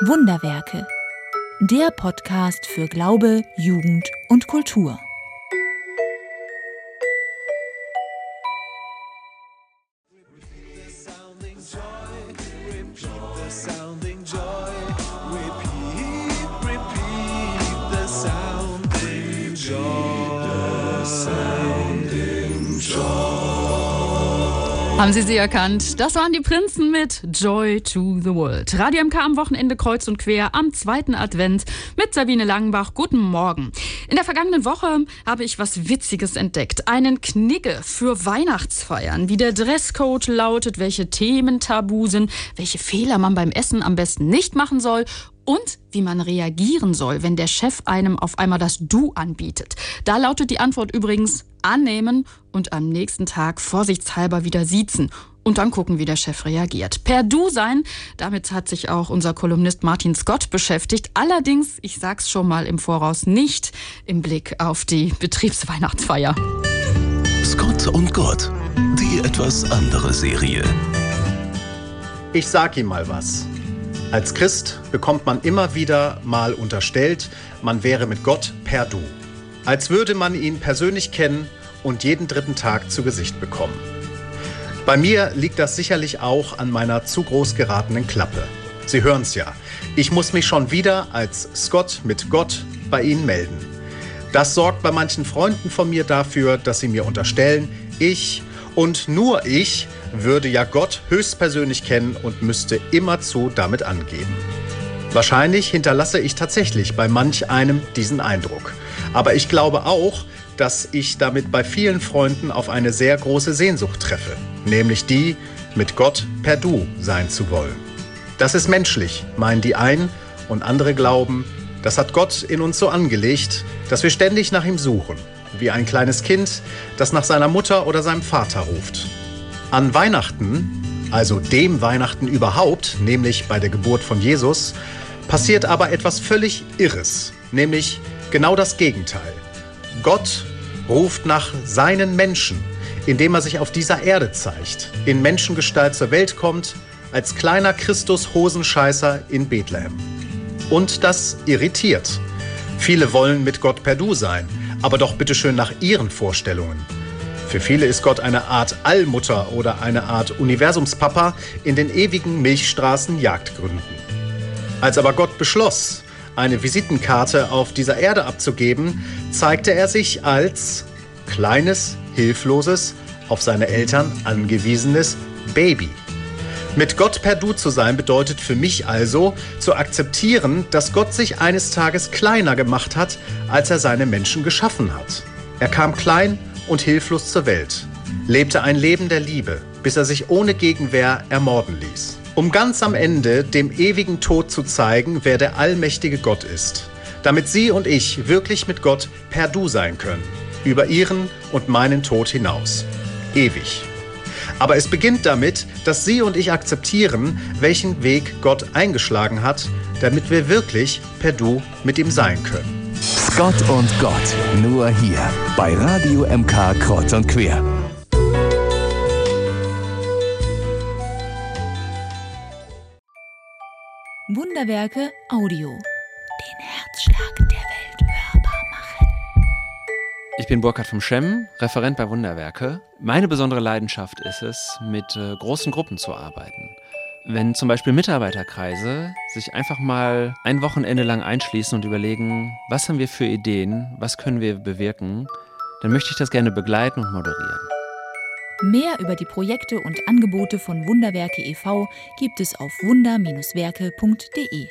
Wunderwerke. Der Podcast für Glaube, Jugend und Kultur. Haben Sie sie erkannt? Das waren die Prinzen mit Joy to the World. Radio MK am Wochenende kreuz und quer am zweiten Advent mit Sabine Langenbach. Guten Morgen. In der vergangenen Woche habe ich was Witziges entdeckt. Einen Knigge für Weihnachtsfeiern. Wie der Dresscode lautet, welche Themen tabu sind, welche Fehler man beim Essen am besten nicht machen soll und wie man reagieren soll, wenn der Chef einem auf einmal das Du anbietet. Da lautet die Antwort übrigens annehmen und am nächsten Tag vorsichtshalber wieder siezen und dann gucken, wie der Chef reagiert. Per Du sein, damit hat sich auch unser Kolumnist Martin Scott beschäftigt. Allerdings, ich sag's schon mal im Voraus, nicht im Blick auf die Betriebsweihnachtsfeier. Scott und Gott, die etwas andere Serie. Ich sag ihm mal was. Als Christ bekommt man immer wieder mal unterstellt, man wäre mit Gott per Du. Als würde man ihn persönlich kennen und jeden dritten Tag zu Gesicht bekommen. Bei mir liegt das sicherlich auch an meiner zu groß geratenen Klappe. Sie hören's ja. Ich muss mich schon wieder als Scott mit Gott bei Ihnen melden. Das sorgt bei manchen Freunden von mir dafür, dass sie mir unterstellen, ich und nur ich würde ja Gott höchstpersönlich kennen und müsste immerzu damit angeben. Wahrscheinlich hinterlasse ich tatsächlich bei manch einem diesen Eindruck. Aber ich glaube auch, dass ich damit bei vielen Freunden auf eine sehr große Sehnsucht treffe, nämlich die, mit Gott per Du sein zu wollen. Das ist menschlich, meinen die einen, und andere glauben, das hat Gott in uns so angelegt, dass wir ständig nach ihm suchen, wie ein kleines Kind, das nach seiner Mutter oder seinem Vater ruft. An Weihnachten, also dem Weihnachten überhaupt, nämlich bei der Geburt von Jesus, passiert aber etwas völlig Irres, nämlich genau das Gegenteil. Gott ruft nach seinen Menschen, indem er sich auf dieser Erde zeigt, in Menschengestalt zur Welt kommt, als kleiner Christus-Hosenscheißer in Bethlehem. Und das irritiert. Viele wollen mit Gott per Du sein, aber doch bitteschön nach ihren Vorstellungen. Für viele ist Gott eine Art Allmutter oder eine Art Universumspapa in den ewigen Milchstraßen Jagdgründen. Als aber Gott beschloss, eine Visitenkarte auf dieser Erde abzugeben, zeigte er sich als kleines, hilfloses, auf seine Eltern angewiesenes Baby. Mit Gott per Du zu sein bedeutet für mich also zu akzeptieren, dass Gott sich eines Tages kleiner gemacht hat, als er seine Menschen geschaffen hat. Er kam klein und hilflos zur Welt, lebte ein Leben der Liebe, bis er sich ohne Gegenwehr ermorden ließ. Um ganz am Ende dem ewigen Tod zu zeigen, wer der allmächtige Gott ist, damit Sie und ich wirklich mit Gott per Du sein können, über Ihren und meinen Tod hinaus. Ewig. Aber es beginnt damit, dass Sie und ich akzeptieren, welchen Weg Gott eingeschlagen hat, damit wir wirklich per Du mit ihm sein können. Scott und Gott, nur hier bei Radio MK Kreuz und Quer. Wunderwerke Audio. Den Herzschlag der Welt bin Burkhard vom Schemm, Referent bei Wunderwerke. Meine besondere Leidenschaft ist es, mit äh, großen Gruppen zu arbeiten. Wenn zum Beispiel Mitarbeiterkreise sich einfach mal ein Wochenende lang einschließen und überlegen, was haben wir für Ideen, was können wir bewirken, dann möchte ich das gerne begleiten und moderieren. Mehr über die Projekte und Angebote von Wunderwerke e.V. gibt es auf wunder-werke.de.